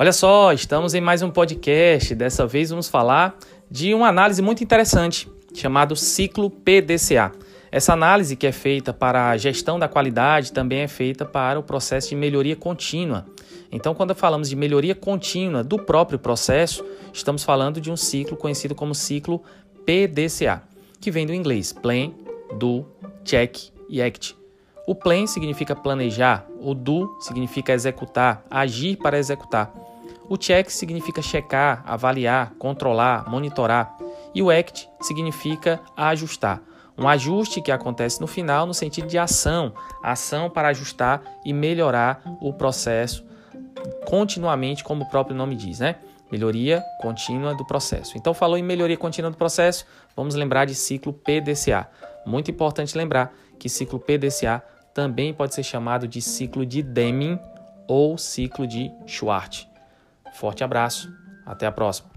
Olha só, estamos em mais um podcast. Dessa vez vamos falar de uma análise muito interessante chamado ciclo PDCA. Essa análise que é feita para a gestão da qualidade também é feita para o processo de melhoria contínua. Então, quando falamos de melhoria contínua do próprio processo, estamos falando de um ciclo conhecido como ciclo PDCA, que vem do inglês plan, do, check e act. O plan significa planejar, o do significa executar, agir para executar. O check significa checar, avaliar, controlar, monitorar. E o act significa ajustar. Um ajuste que acontece no final no sentido de ação, ação para ajustar e melhorar o processo continuamente, como o próprio nome diz, né? Melhoria contínua do processo. Então, falou em melhoria contínua do processo, vamos lembrar de ciclo PDCA. Muito importante lembrar que ciclo PDCA também pode ser chamado de ciclo de Deming ou ciclo de Schwartz. Forte abraço, até a próxima.